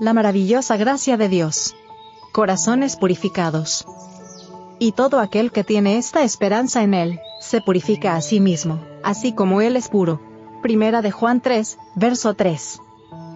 la maravillosa gracia de Dios. Corazones purificados. Y todo aquel que tiene esta esperanza en Él, se purifica a sí mismo, así como Él es puro. Primera de Juan 3, verso 3.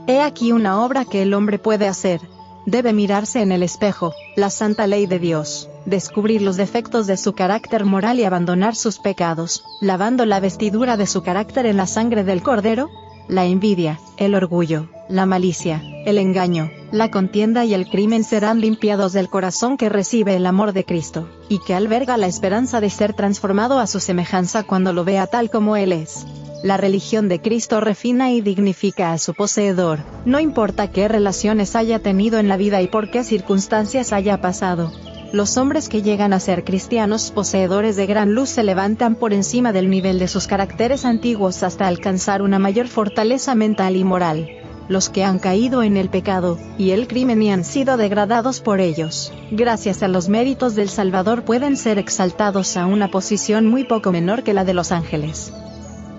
He aquí una obra que el hombre puede hacer. Debe mirarse en el espejo, la santa ley de Dios, descubrir los defectos de su carácter moral y abandonar sus pecados, lavando la vestidura de su carácter en la sangre del Cordero, la envidia, el orgullo, la malicia, el engaño, la contienda y el crimen serán limpiados del corazón que recibe el amor de Cristo, y que alberga la esperanza de ser transformado a su semejanza cuando lo vea tal como Él es. La religión de Cristo refina y dignifica a su poseedor, no importa qué relaciones haya tenido en la vida y por qué circunstancias haya pasado. Los hombres que llegan a ser cristianos poseedores de gran luz se levantan por encima del nivel de sus caracteres antiguos hasta alcanzar una mayor fortaleza mental y moral. Los que han caído en el pecado y el crimen y han sido degradados por ellos, gracias a los méritos del Salvador pueden ser exaltados a una posición muy poco menor que la de los ángeles.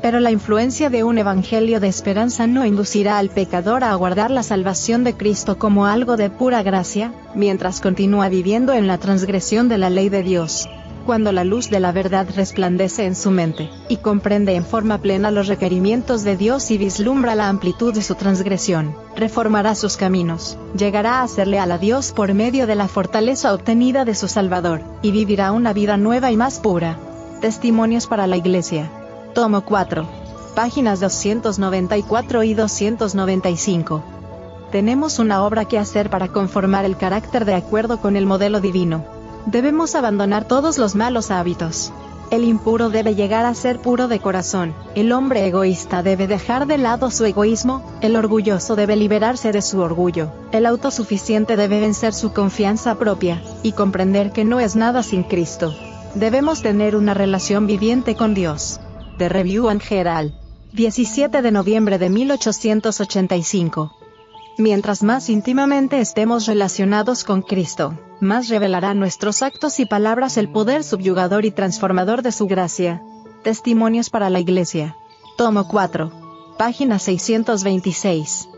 Pero la influencia de un evangelio de esperanza no inducirá al pecador a aguardar la salvación de Cristo como algo de pura gracia, mientras continúa viviendo en la transgresión de la ley de Dios. Cuando la luz de la verdad resplandece en su mente, y comprende en forma plena los requerimientos de Dios y vislumbra la amplitud de su transgresión, reformará sus caminos, llegará a leal a Dios por medio de la fortaleza obtenida de su Salvador, y vivirá una vida nueva y más pura. Testimonios para la Iglesia. Tomo 4. Páginas 294 y 295. Tenemos una obra que hacer para conformar el carácter de acuerdo con el modelo divino. Debemos abandonar todos los malos hábitos. El impuro debe llegar a ser puro de corazón, el hombre egoísta debe dejar de lado su egoísmo, el orgulloso debe liberarse de su orgullo, el autosuficiente debe vencer su confianza propia, y comprender que no es nada sin Cristo. Debemos tener una relación viviente con Dios. The Review and Herald. 17 de noviembre de 1885. Mientras más íntimamente estemos relacionados con Cristo, más revelará nuestros actos y palabras el poder subyugador y transformador de su gracia. Testimonios para la Iglesia. Tomo 4. Página 626.